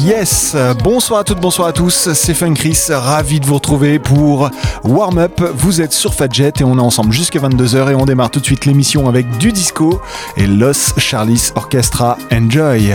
Yes, bonsoir à toutes, bonsoir à tous, c'est Fun Chris, ravi de vous retrouver pour Warm Up. Vous êtes sur Fadjet et on est ensemble jusqu'à 22h et on démarre tout de suite l'émission avec du disco et Los Charlis Orchestra. Enjoy!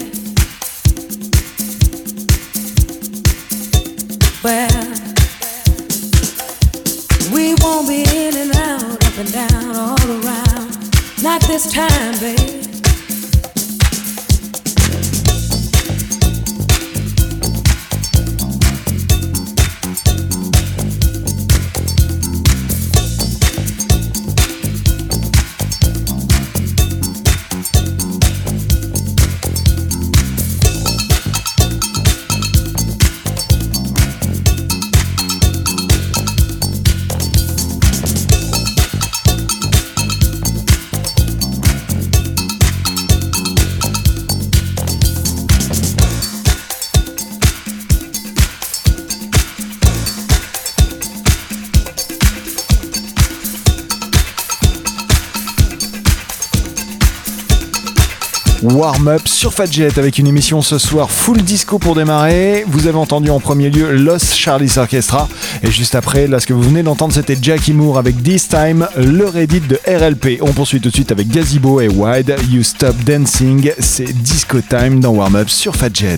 Warm Up sur Fadjet avec une émission ce soir full disco pour démarrer. Vous avez entendu en premier lieu Los Charlie's Orchestra et juste après, là ce que vous venez d'entendre c'était Jackie Moore avec This Time, le Reddit de RLP. On poursuit tout de suite avec Gazebo et Wide, You Stop Dancing, c'est Disco Time dans Warm Up sur Fadjet.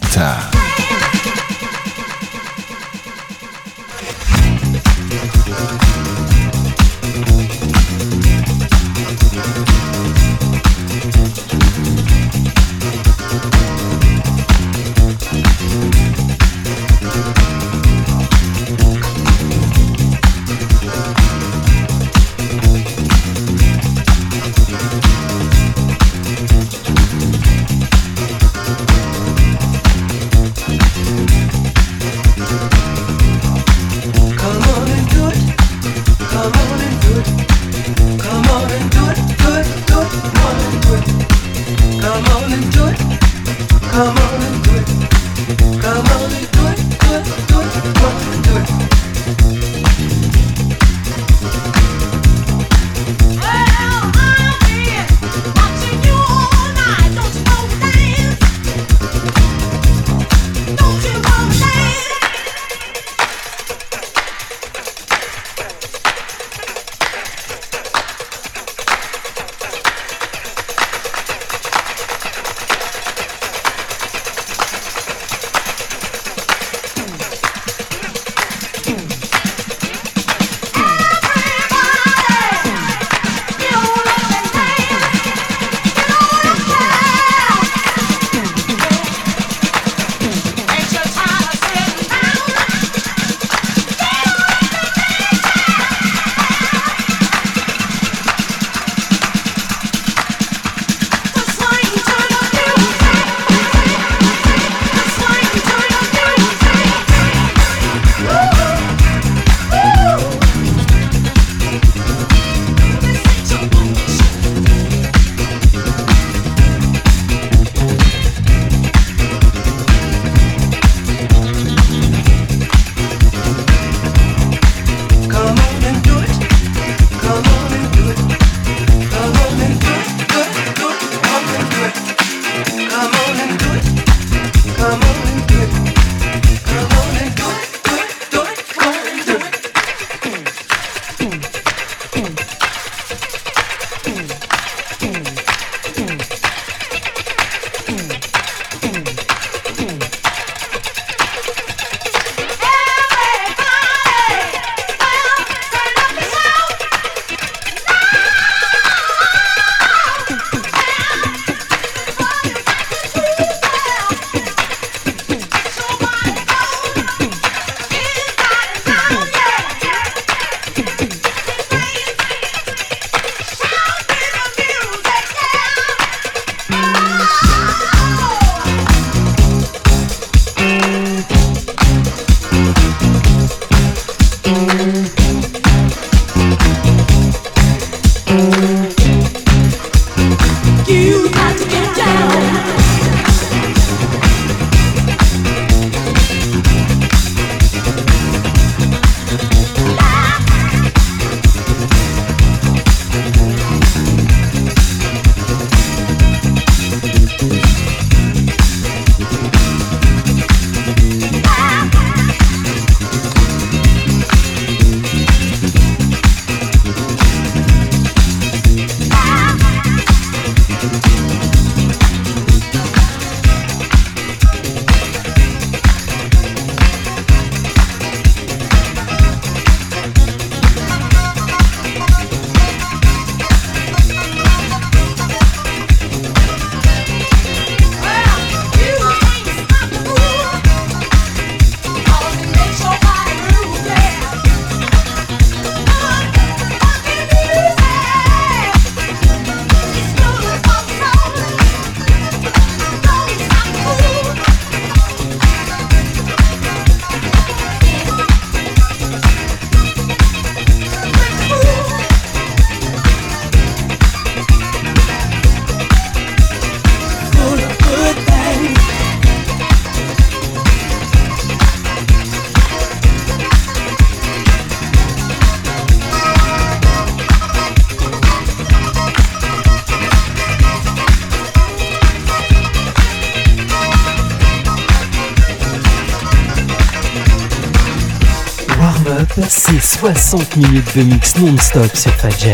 60 minutes de mix non-stop sur Fadjet.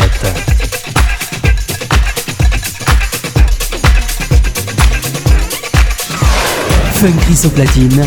Fun Chris platine.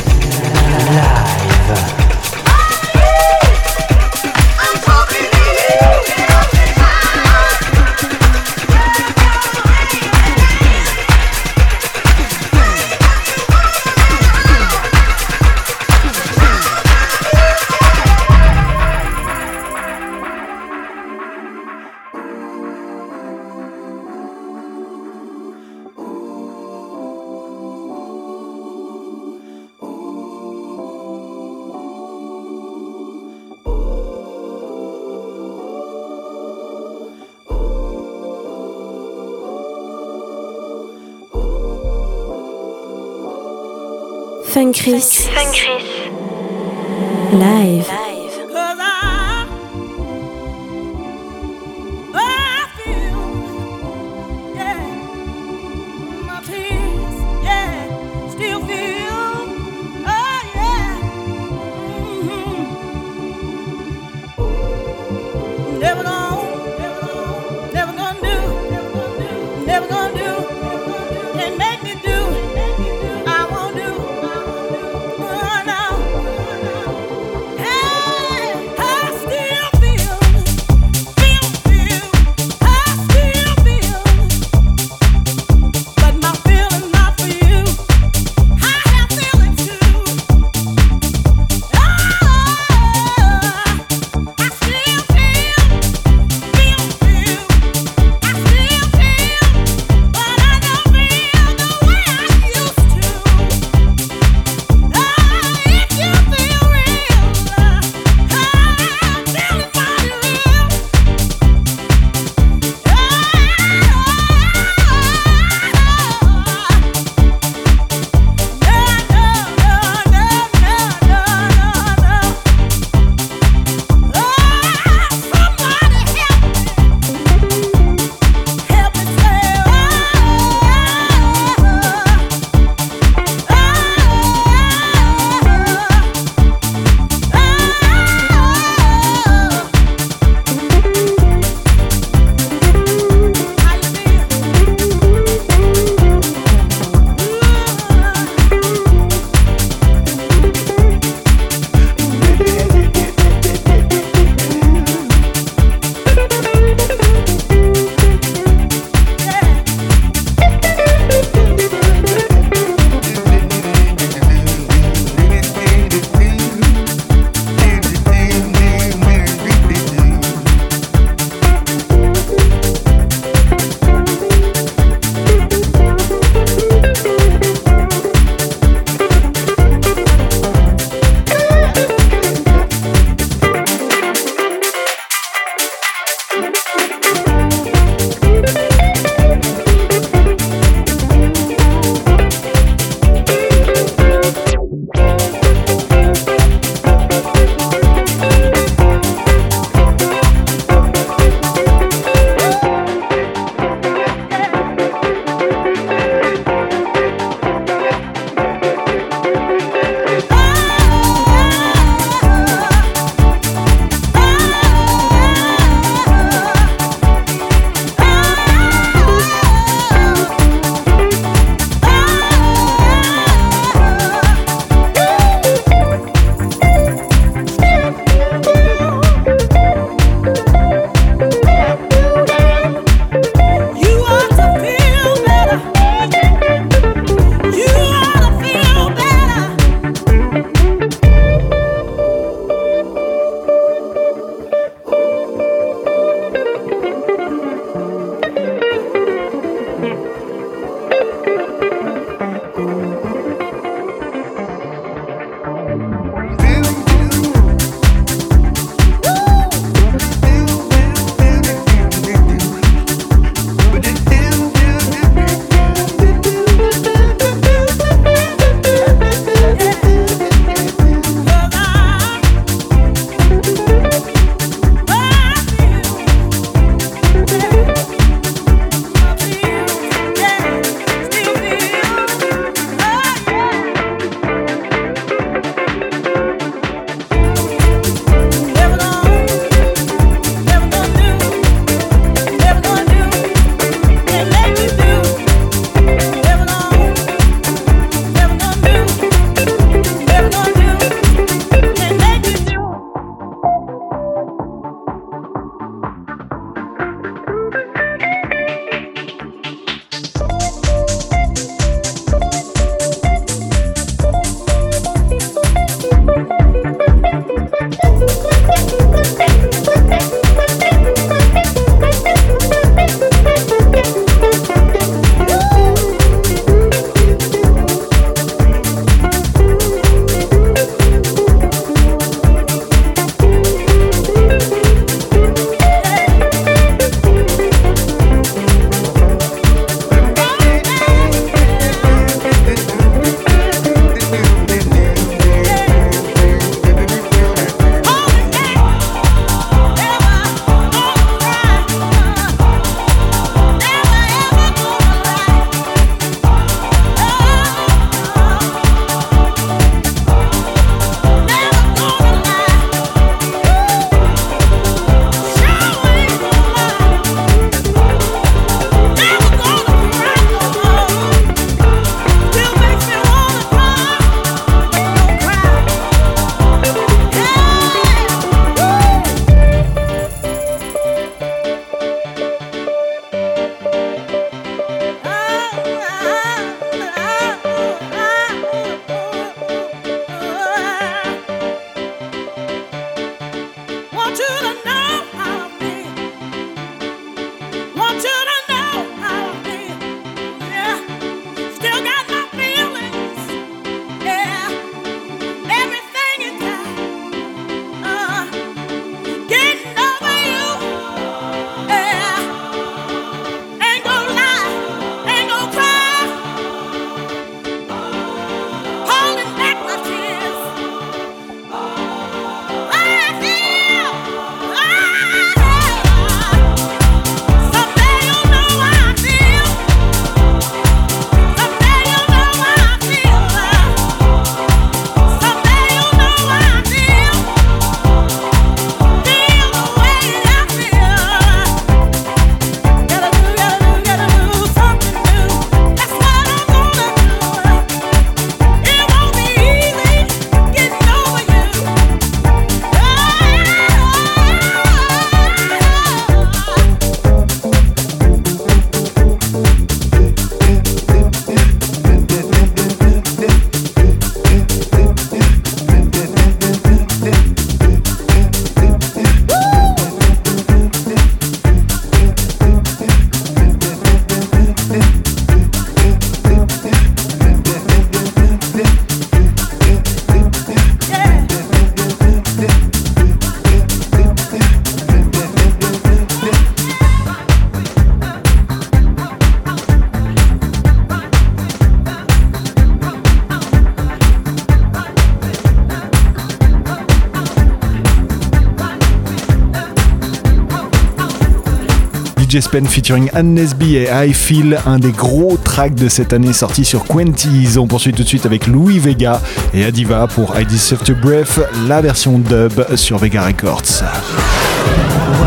DJ Spen featuring Anne Nesby et I Feel, un des gros tracks de cette année sorti sur Quenties. On poursuit tout de suite avec Louis Vega et Adiva pour I Deserve to Breath, la version dub sur Vega Records.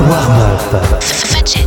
Warm Up.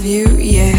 love you, yeah.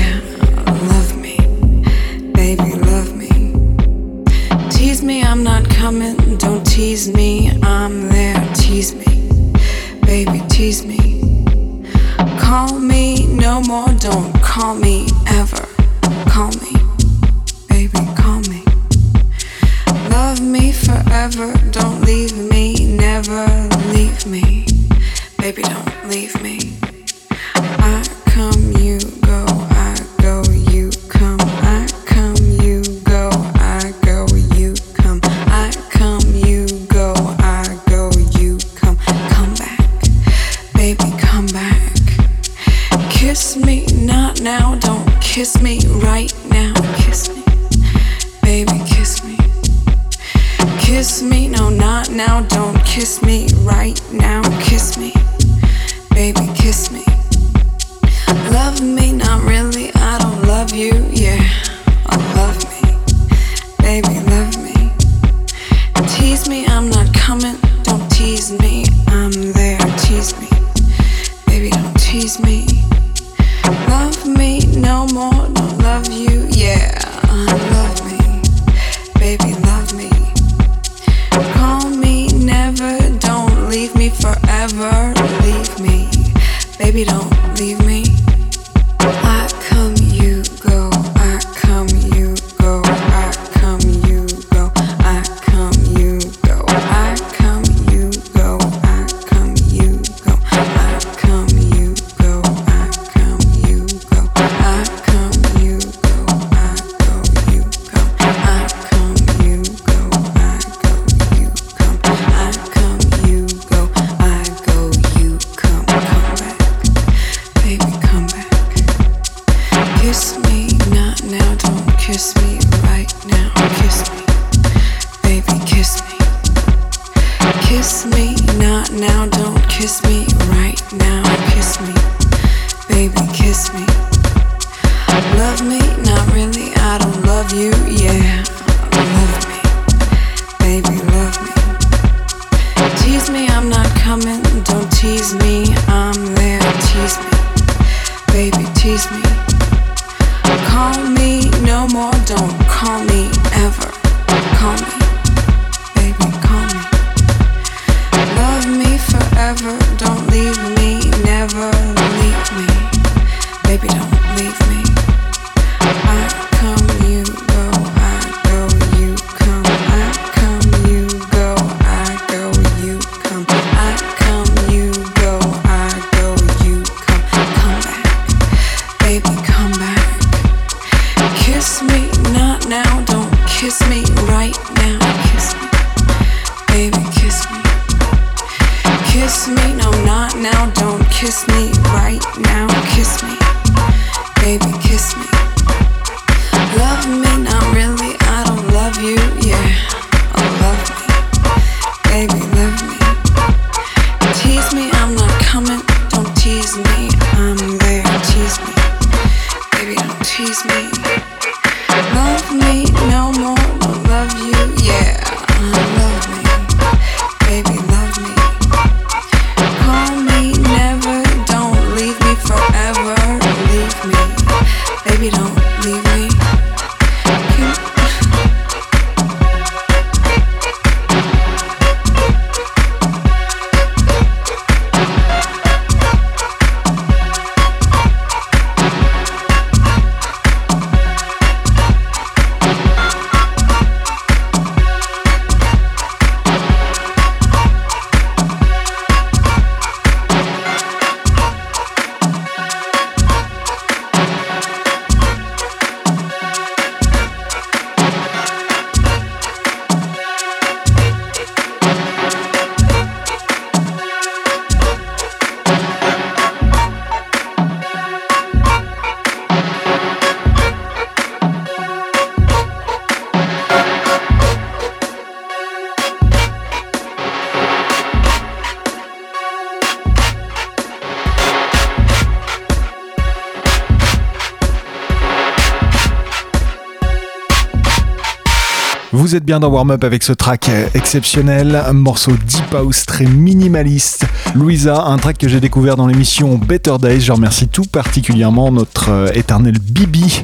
Vous êtes bien dans Warm Up avec ce track exceptionnel, un morceau deep house très minimaliste. Louisa, un track que j'ai découvert dans l'émission Better Days. Je remercie tout particulièrement notre euh, éternel Bibi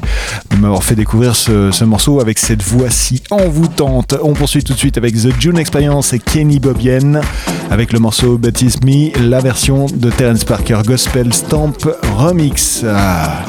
de m'avoir fait découvrir ce, morceau avec cette voix si envoûtante. On poursuit tout de suite avec The June Experience et Kenny Bobien avec le morceau Baptiste Me, la version de Terence Parker Gospel Stamp Remix. Ah.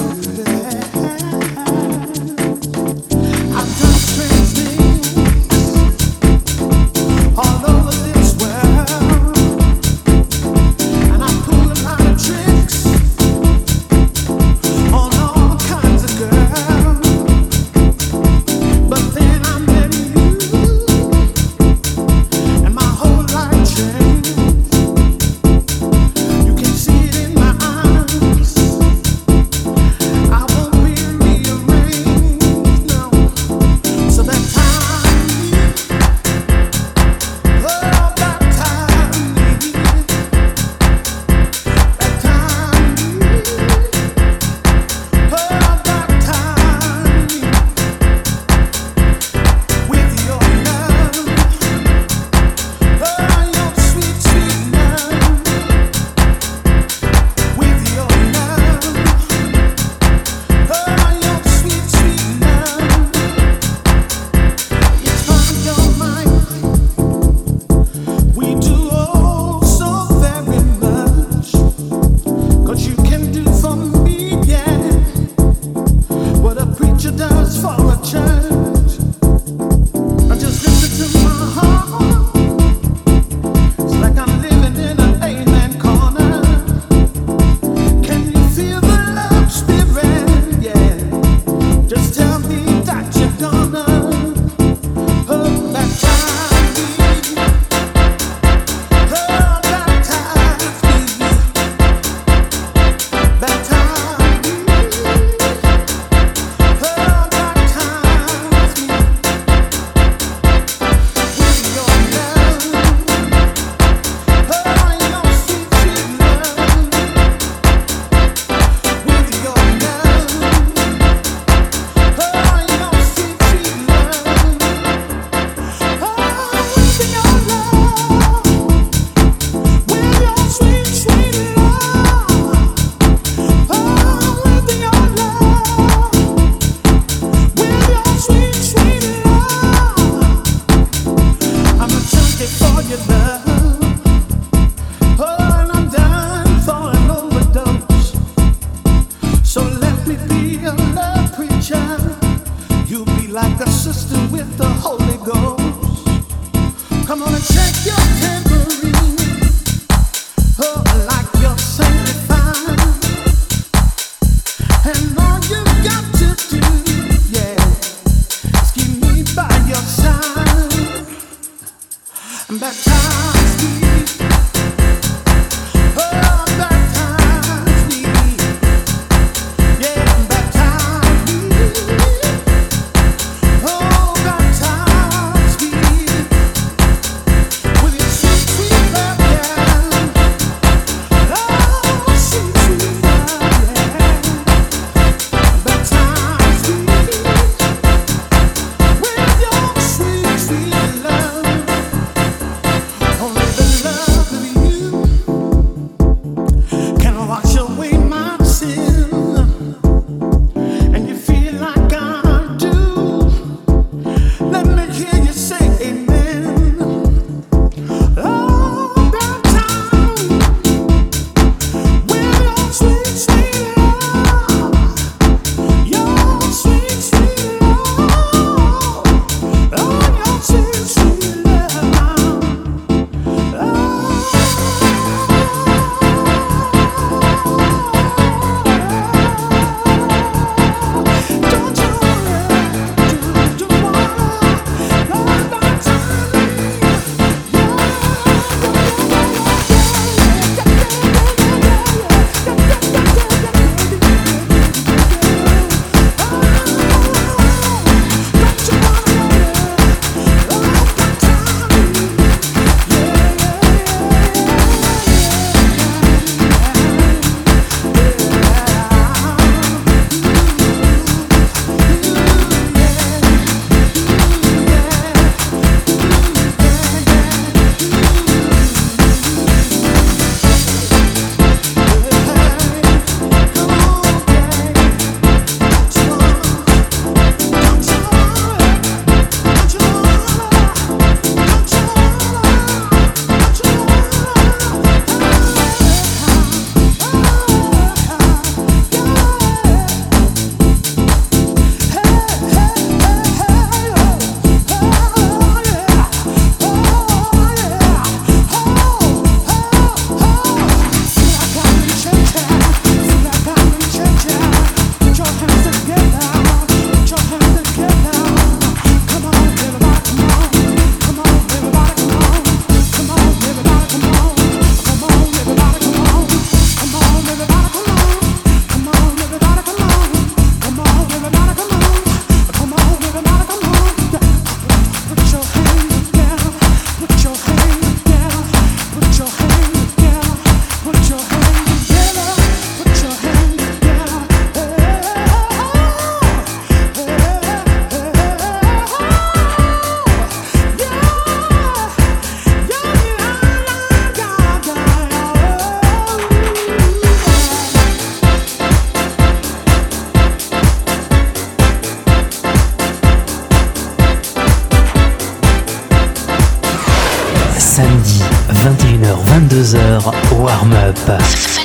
21h-22h, Warm Up.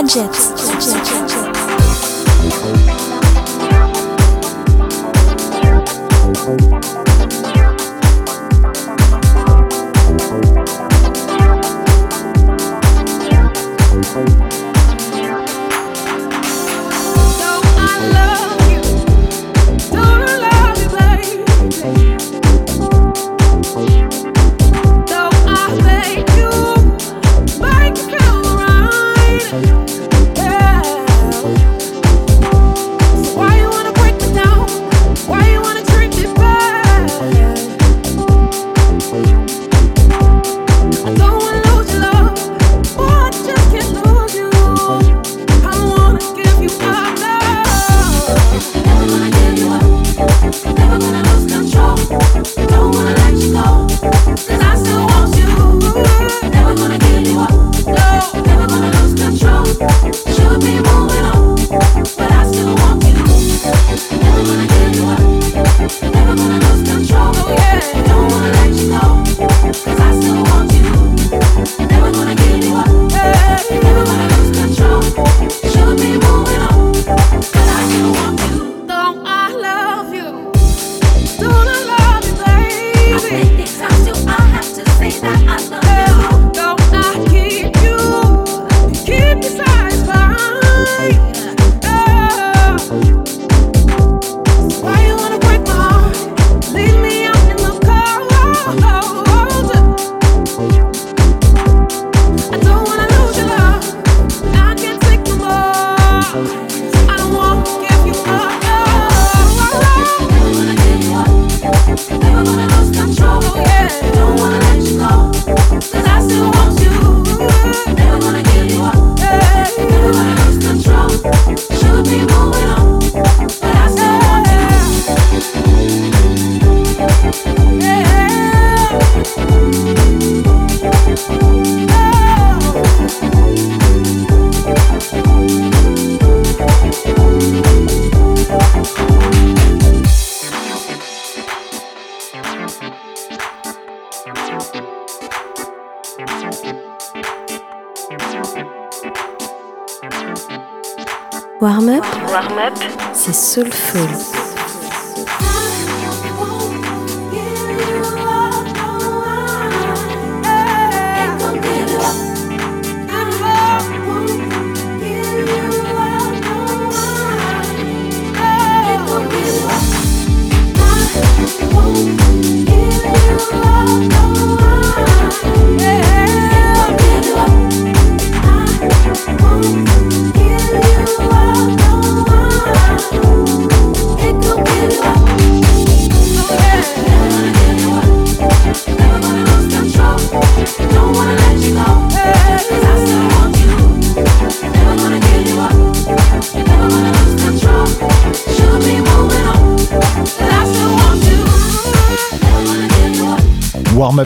Up,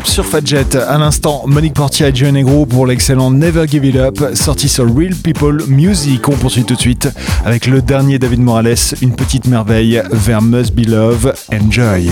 sur Fadjet. À l'instant, Monique Portier et Joe Negro pour l'excellent Never Give It Up, sorti sur Real People Music. On poursuit tout de suite avec le dernier David Morales, une petite merveille vers Must Be Love. Enjoy.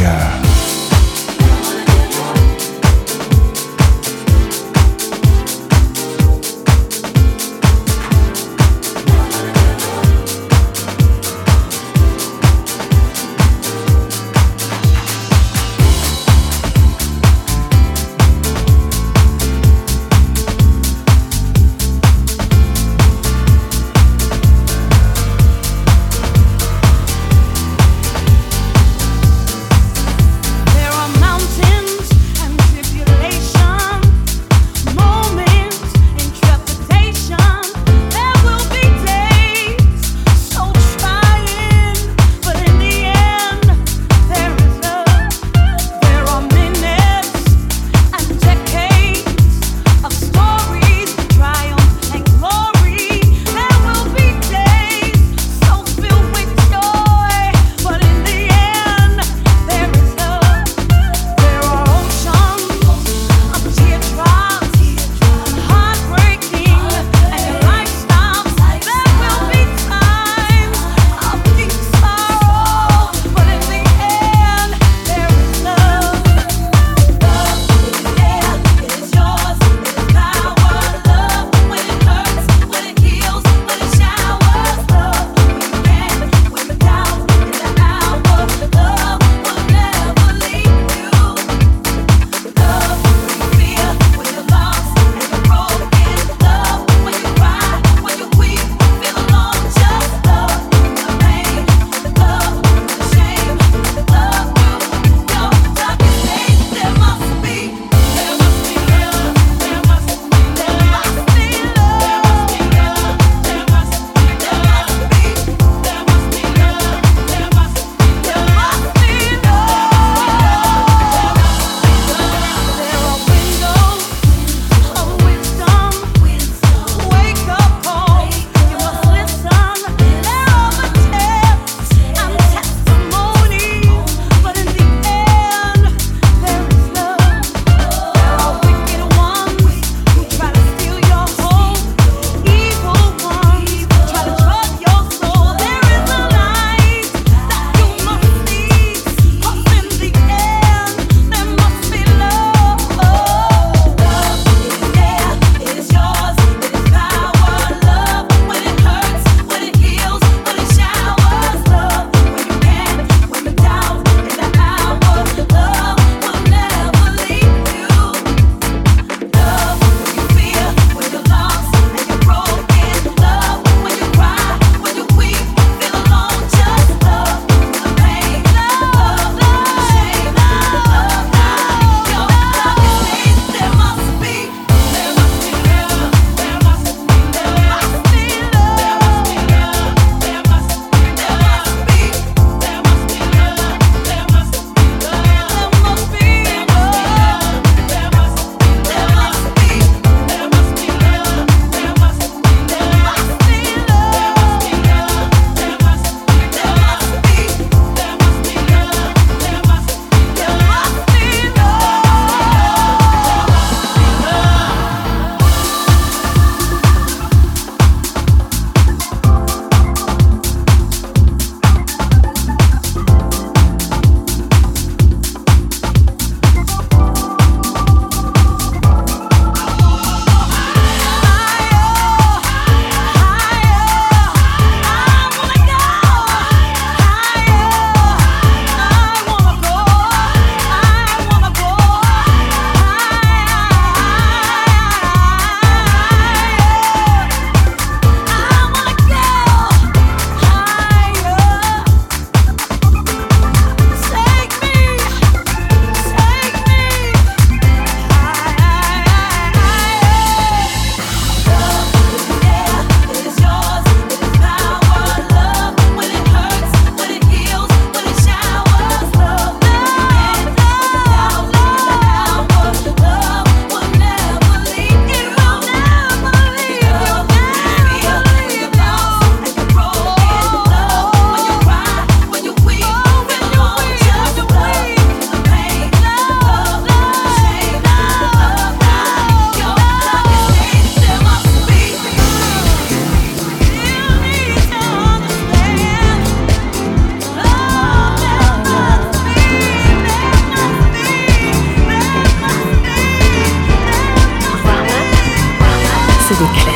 Des classiques.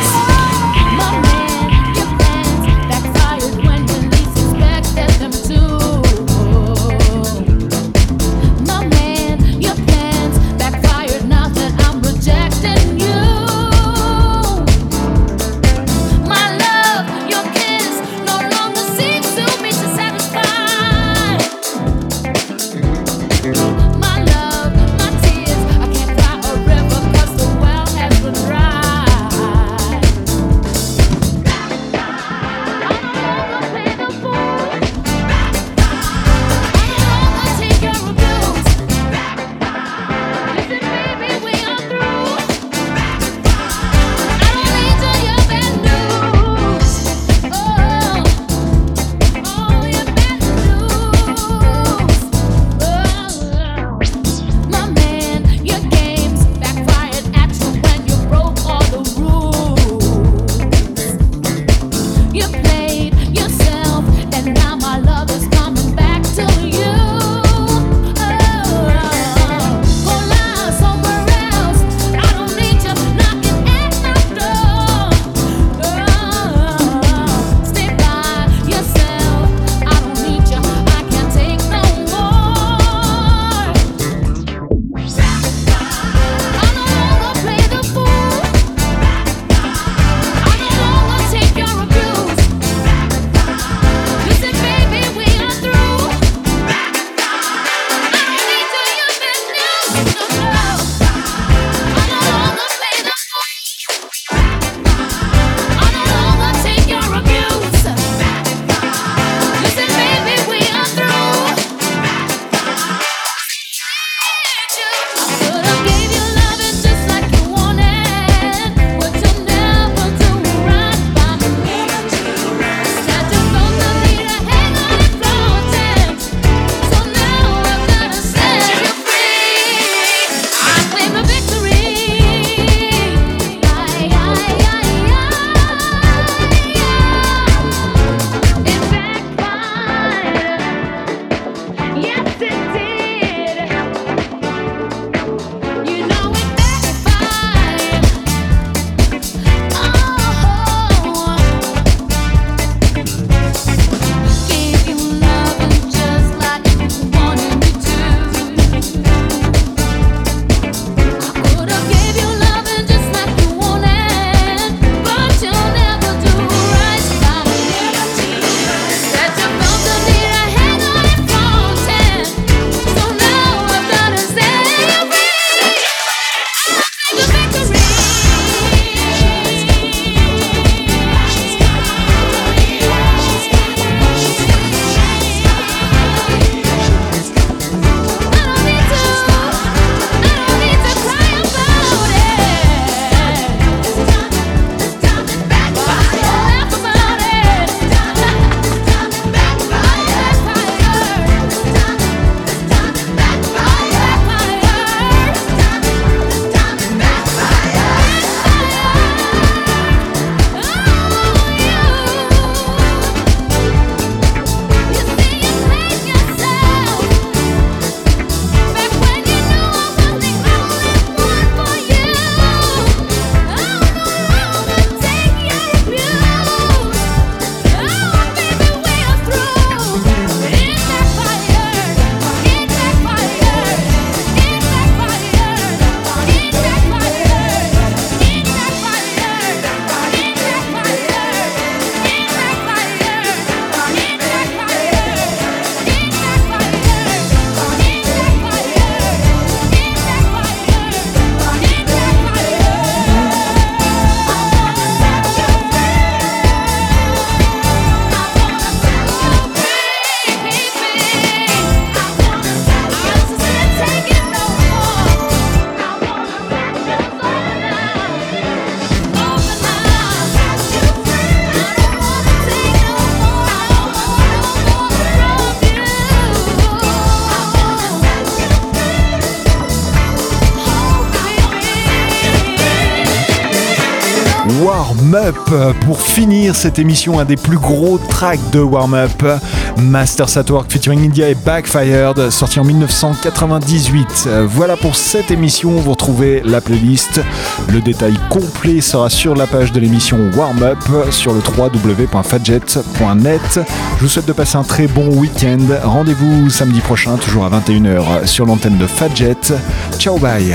Pour finir cette émission, un des plus gros tracks de Warm Up, Masters at Work featuring India et Backfired, sorti en 1998. Voilà pour cette émission, vous retrouvez la playlist. Le détail complet sera sur la page de l'émission Warm Up sur le www.fadjet.net. Je vous souhaite de passer un très bon week-end. Rendez-vous samedi prochain, toujours à 21h, sur l'antenne de Fadjet. Ciao, bye